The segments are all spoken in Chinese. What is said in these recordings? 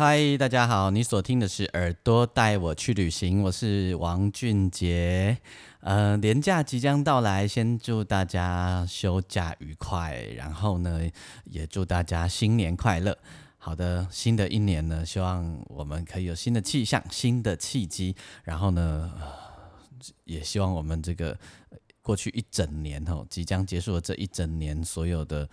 嗨，大家好！你所听的是《耳朵带我去旅行》，我是王俊杰。呃，年假即将到来，先祝大家休假愉快，然后呢，也祝大家新年快乐。好的，新的一年呢，希望我们可以有新的气象、新的契机，然后呢，也希望我们这个过去一整年哦，即将结束的这一整年，所有的。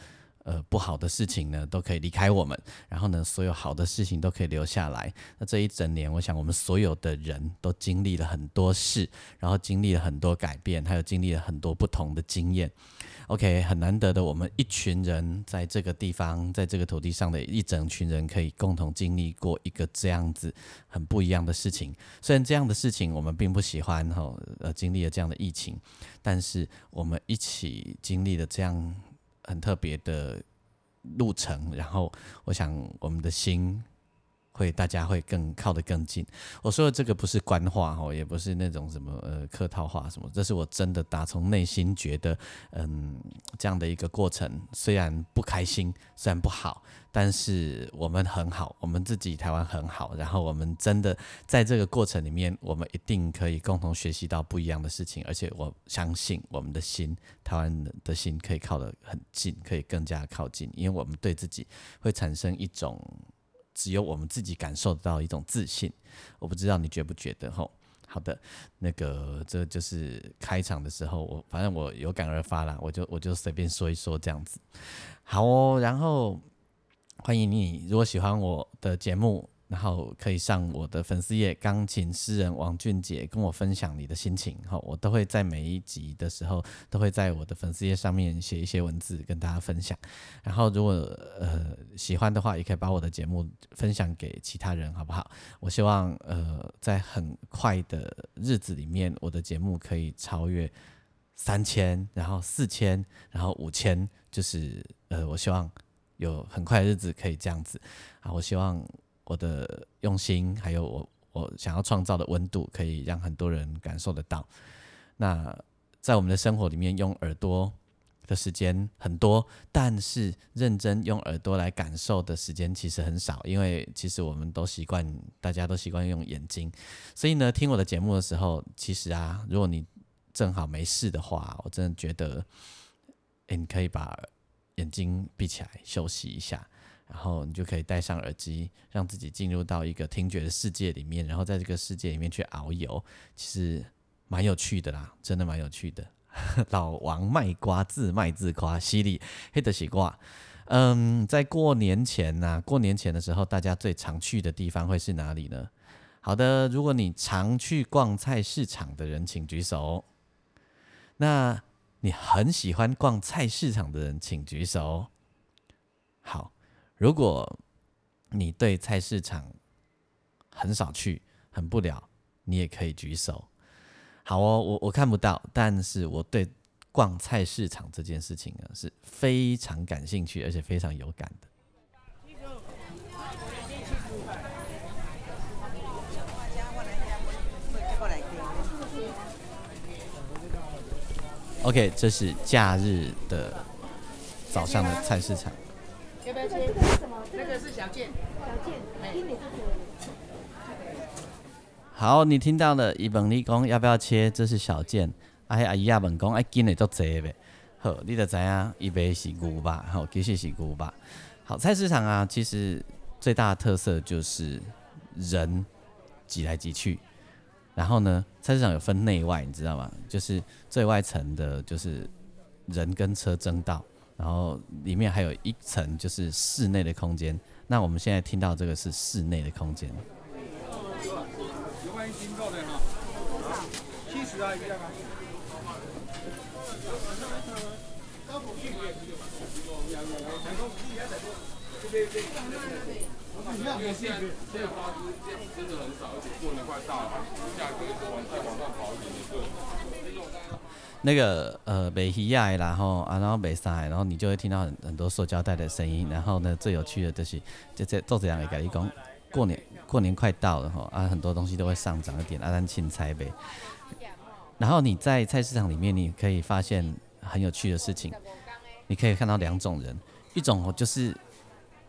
呃，不好的事情呢，都可以离开我们，然后呢，所有好的事情都可以留下来。那这一整年，我想我们所有的人都经历了很多事，然后经历了很多改变，还有经历了很多不同的经验。OK，很难得的，我们一群人在这个地方，在这个土地上的一整群人，可以共同经历过一个这样子很不一样的事情。虽然这样的事情我们并不喜欢哈，呃，经历了这样的疫情，但是我们一起经历了这样。很特别的路程，然后我想我们的心会，大家会更靠得更近。我说的这个不是官话哦，也不是那种什么呃客套话什么，这是我真的打从内心觉得，嗯，这样的一个过程，虽然不开心，虽然不好。但是我们很好，我们自己台湾很好，然后我们真的在这个过程里面，我们一定可以共同学习到不一样的事情，而且我相信我们的心，台湾的心可以靠得很近，可以更加靠近，因为我们对自己会产生一种只有我们自己感受得到一种自信。我不知道你觉不觉得？吼，好的，那个这就是开场的时候，我反正我有感而发啦，我就我就随便说一说这样子。好哦，然后。欢迎你！如果喜欢我的节目，然后可以上我的粉丝页“钢琴诗人王俊杰”跟我分享你的心情。好，我都会在每一集的时候，都会在我的粉丝页上面写一些文字跟大家分享。然后，如果呃喜欢的话，也可以把我的节目分享给其他人，好不好？我希望呃在很快的日子里面，我的节目可以超越三千，然后四千，然后五千，就是呃，我希望。有很快的日子可以这样子啊！我希望我的用心，还有我我想要创造的温度，可以让很多人感受得到。那在我们的生活里面，用耳朵的时间很多，但是认真用耳朵来感受的时间其实很少，因为其实我们都习惯，大家都习惯用眼睛。所以呢，听我的节目的时候，其实啊，如果你正好没事的话，我真的觉得，诶，你可以把。眼睛闭起来休息一下，然后你就可以戴上耳机，让自己进入到一个听觉的世界里面，然后在这个世界里面去遨游，其实蛮有趣的啦，真的蛮有趣的。老王卖瓜自卖自夸，犀利黑的西瓜。嗯，在过年前呐，过年前的时候，大家最常去的地方会是哪里呢？好的，如果你常去逛菜市场的人，请举手。那。你很喜欢逛菜市场的人，请举手。好，如果你对菜市场很少去，很不了，你也可以举手。好哦，我我看不到，但是我对逛菜市场这件事情呢是非常感兴趣，而且非常有感的。OK，这是假日的早上的菜市场。要不要切？那个是小件，小件，好，你听到了，伊问你讲要不要切？这是小件。哎，阿姨也问讲，哎，斤的都济呗。好，你就知影，伊卖是牛吧？好，其实是牛吧。好，菜市场啊，其实最大的特色就是人挤来挤去。然后呢，菜市场有分内外，你知道吗？就是最外层的，就是人跟车争道，然后里面还有一层就是室内的空间。那我们现在听到这个是室内的空间。价格往再往上跑一点就。那个呃，北西亚然后啊，然后北山，然后你就会听到很很多塑胶袋的声音。然后呢，最有趣的就是就这做这样的改立工，过年过年快到了哈啊，很多东西都会上涨一点啊，咱青菜呗。然后你在菜市场里面，你可以发现很有趣的事情，你可以看到两种人，一种就是。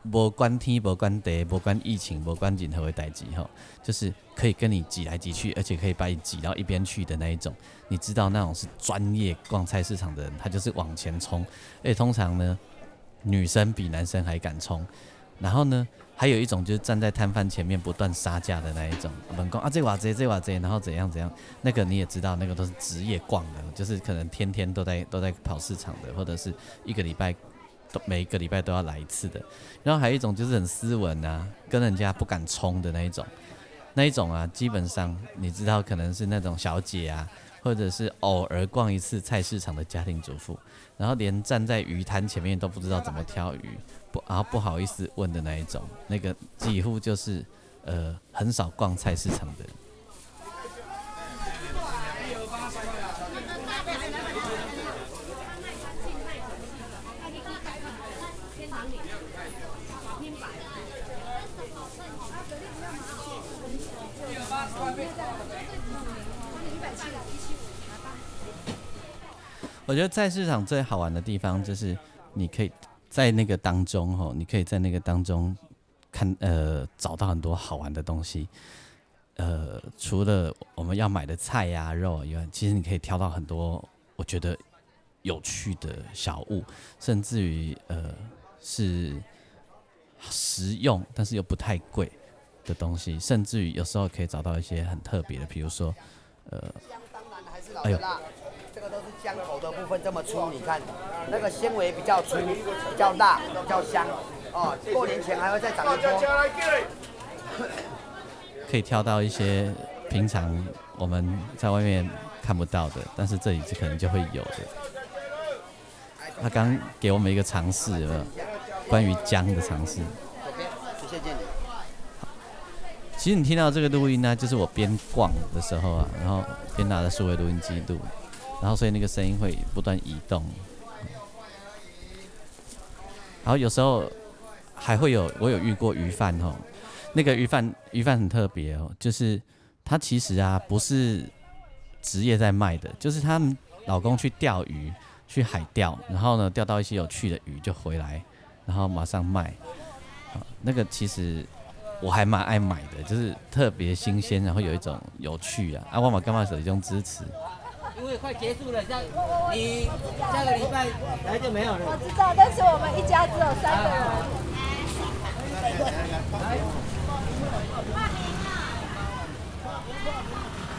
无关天，无关地，无关疫情，无关任何的代志吼，就是可以跟你挤来挤去，而且可以把你挤到一边去的那一种。你知道那种是专业逛菜市场的人，他就是往前冲。而且通常呢，女生比男生还敢冲。然后呢，还有一种就是站在摊贩前面不断杀价的那一种，猛攻啊这瓦贼这瓦贼，然后怎样怎样。那个你也知道，那个都是职业逛的，就是可能天天都在都在跑市场的，或者是一个礼拜。都每一个礼拜都要来一次的，然后还有一种就是很斯文啊，跟人家不敢冲的那一种，那一种啊，基本上你知道可能是那种小姐啊，或者是偶尔逛一次菜市场的家庭主妇，然后连站在鱼摊前面都不知道怎么挑鱼，不然后不好意思问的那一种，那个几乎就是呃很少逛菜市场的。我觉得菜市场最好玩的地方就是，你可以在那个当中吼，你可以在那个当中看呃找到很多好玩的东西。呃，除了我们要买的菜呀肉以外，其实你可以挑到很多我觉得有趣的小物，甚至于呃是实用但是又不太贵的东西，甚至于有时候可以找到一些很特别的，比如说呃，哎呦。这个都是姜头的部分，这么粗，你看，那个纤维比较粗，比较大，比较香。哦，过年前还会再长一波。可以挑到一些平常我们在外面看不到的，但是这里就可能就会有的。他刚给我们一个尝试，关于姜的尝试。谢谢建议。其实你听到这个录音呢，就是我边逛的时候啊，然后边拿着数位录音机录。然后，所以那个声音会不断移动。然后有时候还会有，我有遇过鱼贩哦。那个鱼贩，鱼贩很特别哦，就是他其实啊不是职业在卖的，就是他们老公去钓鱼，去海钓，然后呢钓到一些有趣的鱼就回来，然后马上卖。那个其实我还蛮爱买的，就是特别新鲜，然后有一种有趣啊。啊，我嘛干嘛手机中支持？因为快结束了，下你下个礼拜来就没有了。我知道，但是我们一家只有三个人。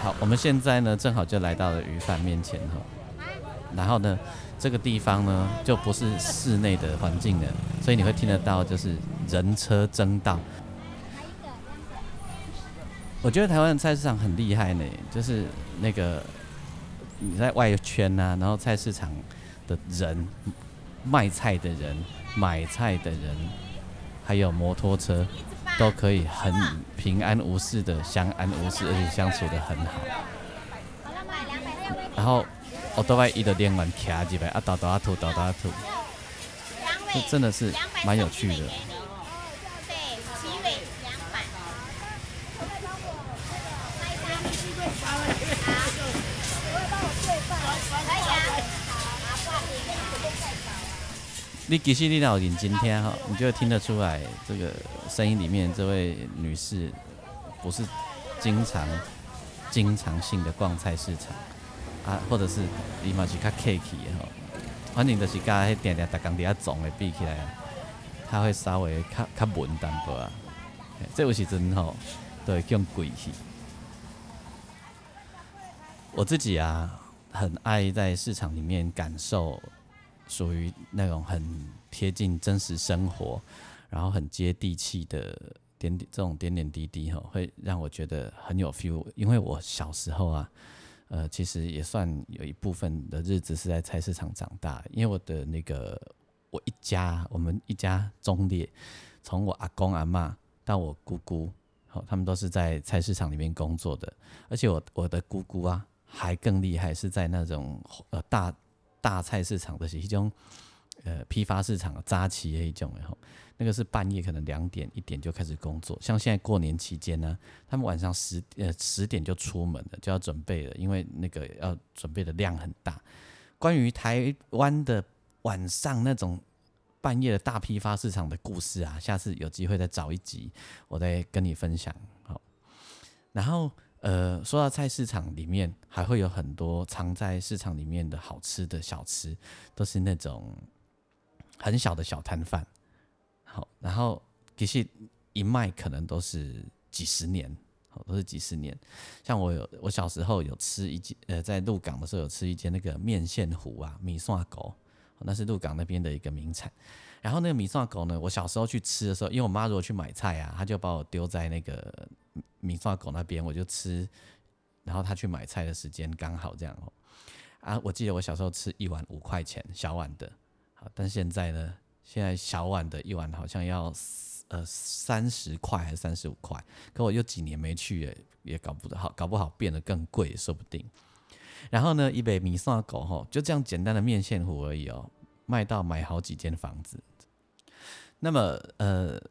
好，我们现在呢，正好就来到了鱼贩面前哈。然后呢，这个地方呢，就不是室内的环境了，所以你会听得到就是人车争道。我觉得台湾的菜市场很厉害呢，就是那个。你在外圈呐，然后菜市场的人、卖菜的人、买菜的人，还有摩托车，都可以很平安无事的相安无事，而且相处的很好。然后我都在一的连玩卡几百啊，倒倒啊吐，倒倒啊吐，这真的是蛮有趣的。你其实你老尹今天哈，你就听得出来，这个声音里面这位女士不是经常、经常性的逛菜市场啊，或者是伊嘛是较客气的吼，反正就是甲迄定定逐工伫遐总的比起来，他会稍微较较稳淡薄啊。这有时阵吼都会更贵气。我自己啊，很爱在市场里面感受。属于那种很贴近真实生活，然后很接地气的点点这种点点滴滴哈，会让我觉得很有 feel。因为我小时候啊，呃，其实也算有一部分的日子是在菜市场长大，因为我的那个我一家，我们一家中列，从我阿公阿妈到我姑姑，好，他们都是在菜市场里面工作的，而且我我的姑姑啊，还更厉害，是在那种呃大大菜市场的一种呃批发市场扎旗的一种，然后那个是半夜可能两点一点就开始工作，像现在过年期间呢，他们晚上十呃十点就出门了，就要准备了，因为那个要准备的量很大。关于台湾的晚上那种半夜的大批发市场的故事啊，下次有机会再找一集，我再跟你分享。好，然后呃，说到菜市场里面，还会有很多藏在市场里面的好吃的小吃，都是那种很小的小摊贩。好，然后其实一卖可能都是几十年，好，都是几十年。像我有，我小时候有吃一间，呃，在鹿港的时候有吃一间那个面线糊啊，米线狗，那是鹿港那边的一个名产。然后那个米线狗呢，我小时候去吃的时候，因为我妈如果去买菜啊，她就把我丢在那个米线狗那边，我就吃。然后他去买菜的时间刚好这样哦。啊，我记得我小时候吃一碗五块钱，小碗的，好，但现在呢？现在小碗的一碗好像要呃三十块还是三十五块，可我又几年没去也也搞不得好，搞不好变得更贵，说不定。然后呢，一杯米线狗吼，就这样简单的面线糊而已哦，卖到买好几间房子。那么呃，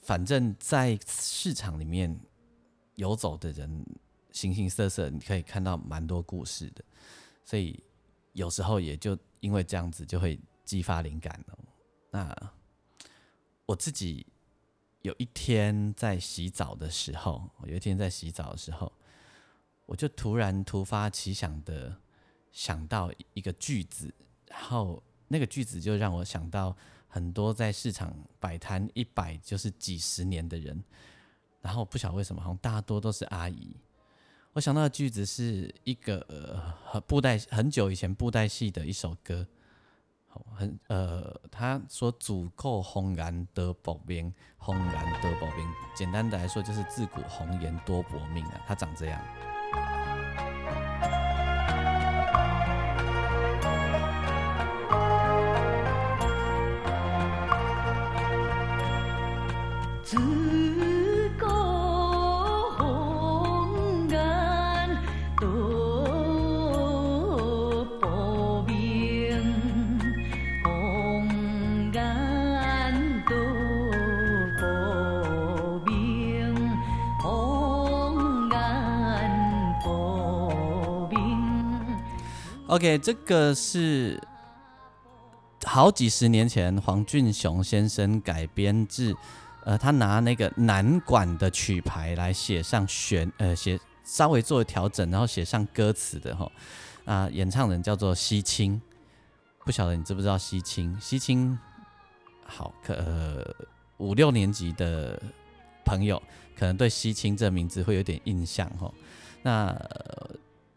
反正在市场里面游走的人形形色色，你可以看到蛮多故事的，所以有时候也就因为这样子就会激发灵感了。那我自己有一天在洗澡的时候，有一天在洗澡的时候，我就突然突发奇想的想到一个句子，然后那个句子就让我想到很多在市场摆摊一摆就是几十年的人，然后不晓得为什么，好像大多都是阿姨。我想到的句子是一个呃布袋很久以前布袋戏的一首歌。好很呃，他说足够红颜得薄命，红颜得薄命，简单的来说就是自古红颜多薄命啊，他长这样。OK，这个是好几十年前黄俊雄先生改编自，呃，他拿那个南管的曲牌来写上旋，呃，写稍微做调整，然后写上歌词的哈。啊，演唱人叫做西青，不晓得你知不知道西青？西青好，可五六年级的朋友可能对西青这名字会有点印象哈。那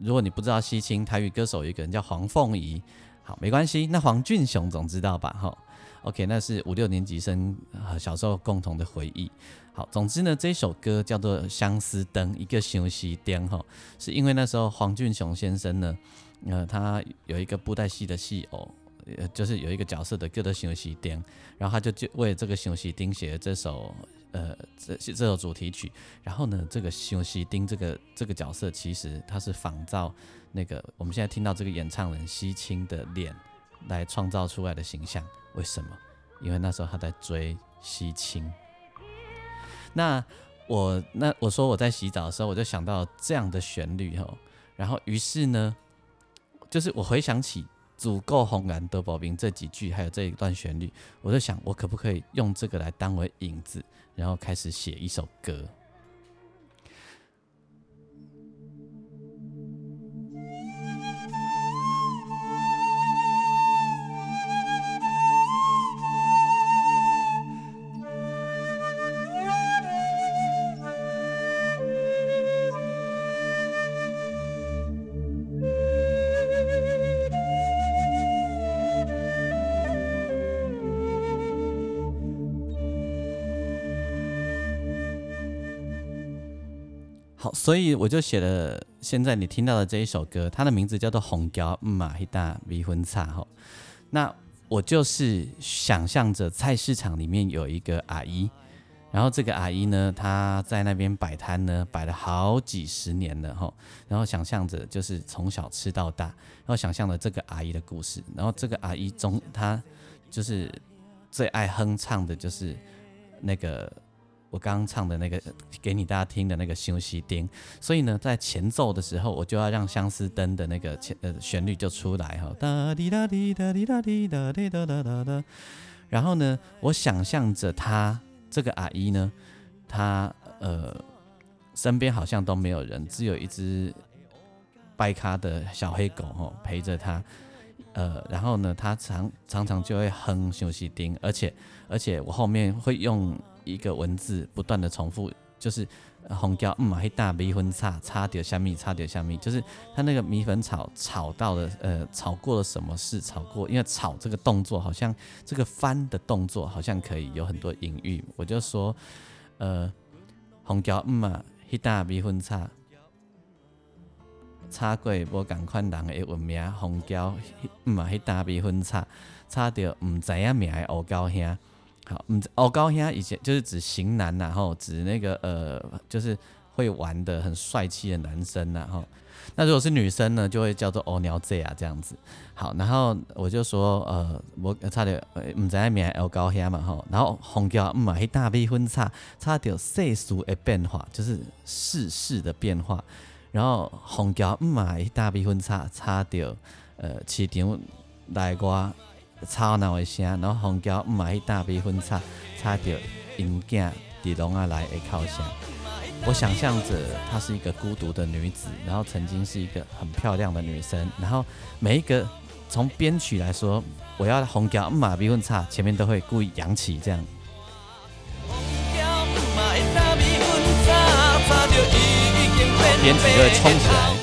如果你不知道西青台语歌手一个人叫黄凤仪，好，没关系。那黄俊雄总知道吧？哈，OK，那是五六年级生小时候共同的回忆。好，总之呢，这首歌叫做《相思灯》，一个休息灯哈，是因为那时候黄俊雄先生呢，呃，他有一个布袋戏的戏偶，呃，就是有一个角色的歌的休息灯，然后他就就为这个休息灯写了这首。呃，这这首主题曲，然后呢，这个休息丁这个这个角色，其实他是仿照那个我们现在听到这个演唱人西青的脸来创造出来的形象。为什么？因为那时候他在追西青。那我那我说我在洗澡的时候，我就想到这样的旋律哈，然后于是呢，就是我回想起。足够红蓝德保兵这几句，还有这一段旋律，我在想，我可不可以用这个来当为引子，然后开始写一首歌。所以我就写了现在你听到的这一首歌，它的名字叫做《红椒嗯嘛一大迷魂茶》吼。那我就是想象着菜市场里面有一个阿姨，然后这个阿姨呢，她在那边摆摊呢，摆了好几十年了吼。然后想象着就是从小吃到大，然后想象了这个阿姨的故事，然后这个阿姨中她就是最爱哼唱的就是那个。我刚刚唱的那个给你大家听的那个休息丁，所以呢，在前奏的时候，我就要让相思灯的那个前呃旋律就出来哈，哒滴哒滴哒滴哒滴哒滴哒哒哒哒。然后呢，我想象着她这个阿姨呢，她呃身边好像都没有人，只有一只掰咖的小黑狗哈陪着她，呃，然后呢，她常常常就会哼休息丁，而且而且我后面会用。一个文字不断的重复，就是红椒嗯嘛，黑大米粉叉叉掉下米，叉掉下米，就是他那个米粉炒炒到了，呃，炒过了什么事？炒过，因为炒这个动作好像这个翻的动作好像可以有很多隐喻，我就说，呃，红椒嗯嘛，黑大米粉叉叉过无共款人的文名，红椒嗯嘛，黑大米粉叉叉掉唔知影名的乌高兄。好，嗯，哦，高兄以前就是指型男，然后指那个呃，就是会玩的很帅气的男生，然后那如果是女生呢，就会叫做哦鸟 Z 啊这样子。好，然后我就说呃，我差点唔知名哦高兄嘛吼，然后红椒嗯嘛，迄大悲婚差差点世俗的变化，就是世事的变化。然后红椒嗯嘛，迄大悲婚差差点呃市场来瓜。吵闹的声，然后红椒唔买大杯粉叉，差着因囝伫笼啊来的靠声。我想象着她是一个孤独的女子，然后曾经是一个很漂亮的女生。然后每一个从编曲来说，我要红桥唔买杯粉叉，前面都会故意扬起这样。编曲就会冲起来。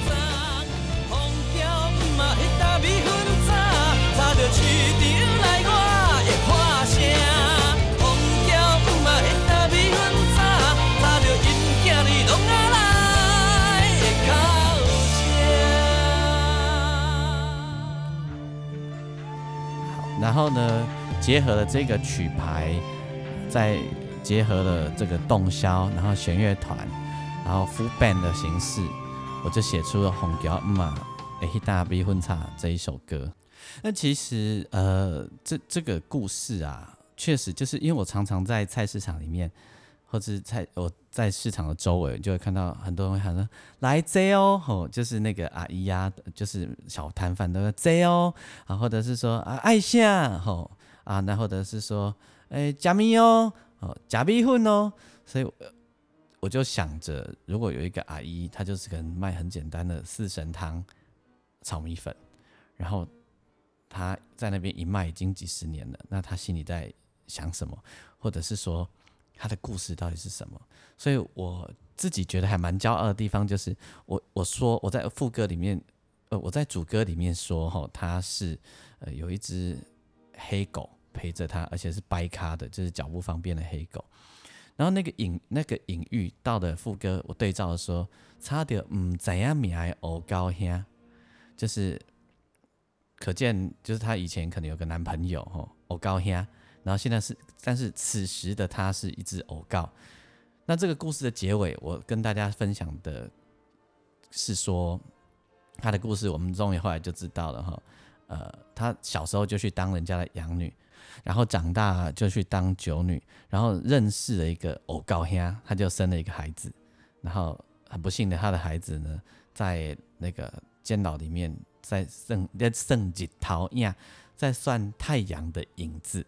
然后呢，结合了这个曲牌，再结合了这个洞箫，然后弦乐团，然后 full band 的形式，我就写出了《红椒嘛》A 大 B 混叉这一首歌。那其实呃，这这个故事啊，确实就是因为我常常在菜市场里面。或者在我在市场的周围，就会看到很多人喊说来 Z 哦，吼，就是那个阿姨呀，就是小摊贩都 Z 哦，啊，或者是说啊爱夏，吼。啊，那或者是说哎加米哦，哦加米粉哦，所以我就想着，如果有一个阿姨，她就是可能卖很简单的四神汤炒米粉，然后她在那边一卖已经几十年了，那她心里在想什么，或者是说？他的故事到底是什么？所以我自己觉得还蛮骄傲的地方，就是我我说我在副歌里面，呃，我在主歌里面说，哈，他是呃有一只黑狗陪着他，而且是掰咖的，就是脚不方便的黑狗。然后那个隐那个隐喻到的副歌，我对照说，差点嗯怎样米爱欧高兄，就是可见就是他以前可能有个男朋友，吼欧高兄。然后现在是，但是此时的他是一只偶告。那这个故事的结尾，我跟大家分享的是说，他的故事我们终于后来就知道了哈。呃，他小时候就去当人家的养女，然后长大就去当酒女，然后认识了一个偶告兄，他就生了一个孩子。然后很不幸的，他的孩子呢，在那个监牢里面，在圣在圣吉陶亚，在算太阳的影子。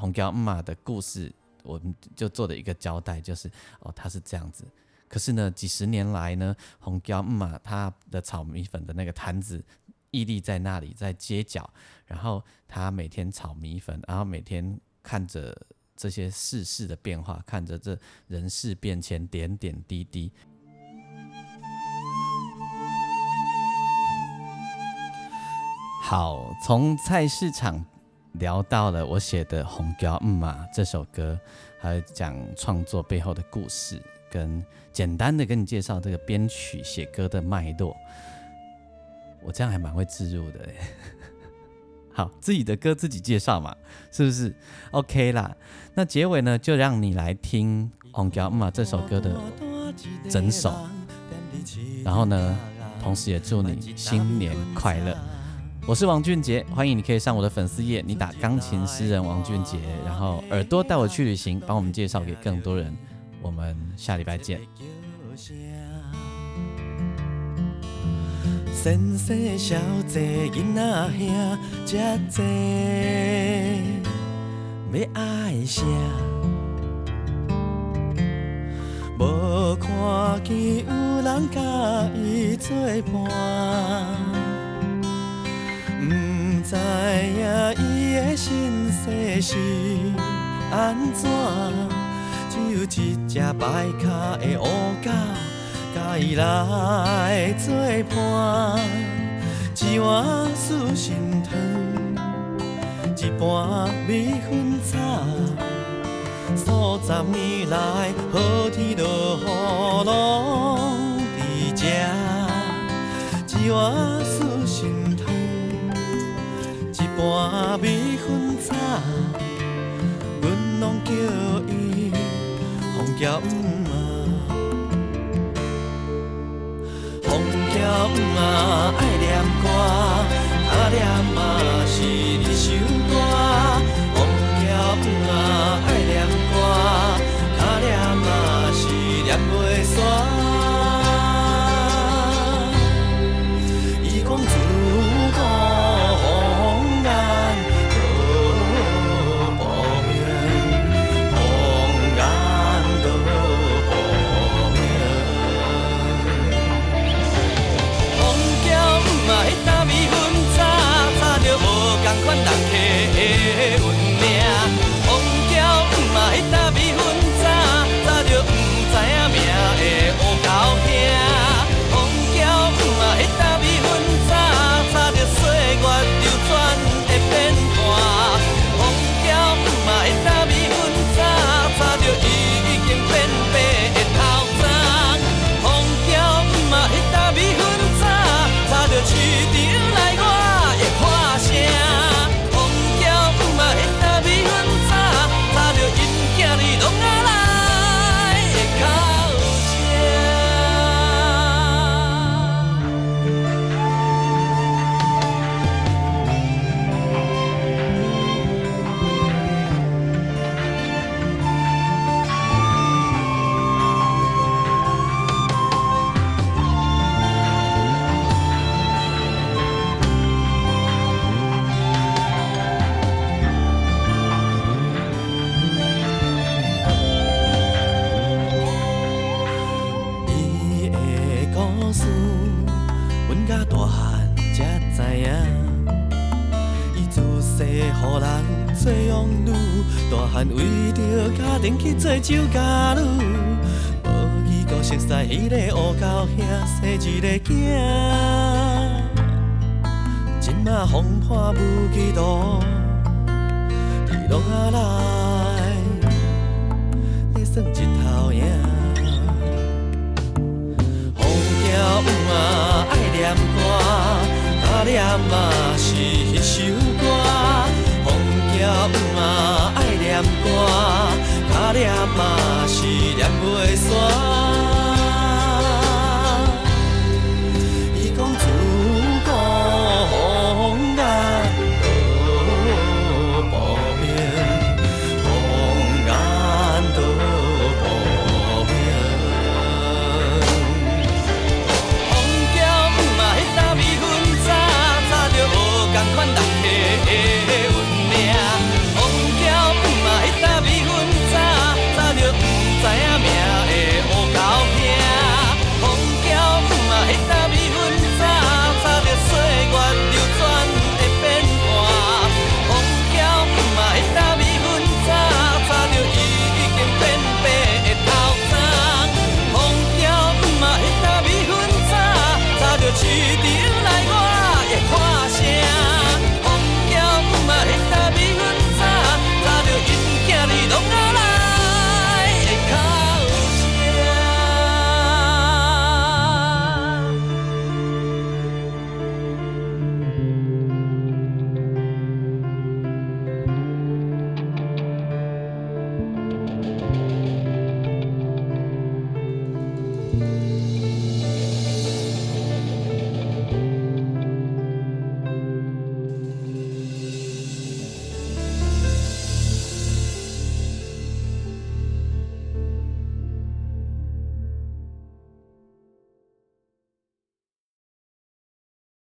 红椒妈的故事，我们就做了一个交代，就是哦，他是这样子。可是呢，几十年来呢，红椒妈他的炒米粉的那个摊子屹立在那里，在街角。然后他每天炒米粉，然后每天看着这些世事的变化，看着这人事变迁，点点滴滴。好，从菜市场。聊到了我写的《红椒嗯嘛》这首歌，还有讲创作背后的故事。跟简单的跟你介绍这个编曲写歌的脉络。我这样还蛮会自入的，好，自己的歌自己介绍嘛，是不是？OK 啦，那结尾呢，就让你来听《红胶嘛》这首歌的整首，然后呢，同时也祝你新年快乐。我是王俊杰，欢迎你可以上我的粉丝页，你打钢琴诗人王俊杰，然后耳朵带我去旅行，帮我们介绍给更多人。我们下礼拜见。先生小姐囡仔兄，遮济要爱啥？无看见有人甲伊作伴，知影伊的身世是安怎？只有一只白脚的乌狗。甲伊来作伴，一碗素心汤，一盘米粉炒，数十年来好天落雨拢伫遮，一碗，一盘米粉炒，阮拢叫伊红椒了嘛爱念歌，大汗为着家庭去做酒家女，无依个熟悉迄个乌狗兄生一个囝，今嘛风破无几度，伊拢啊来，咧算一头影。风叫嘛爱念歌，啊念嘛是迄首念嘛爱念歌，脚念嘛是念袂煞。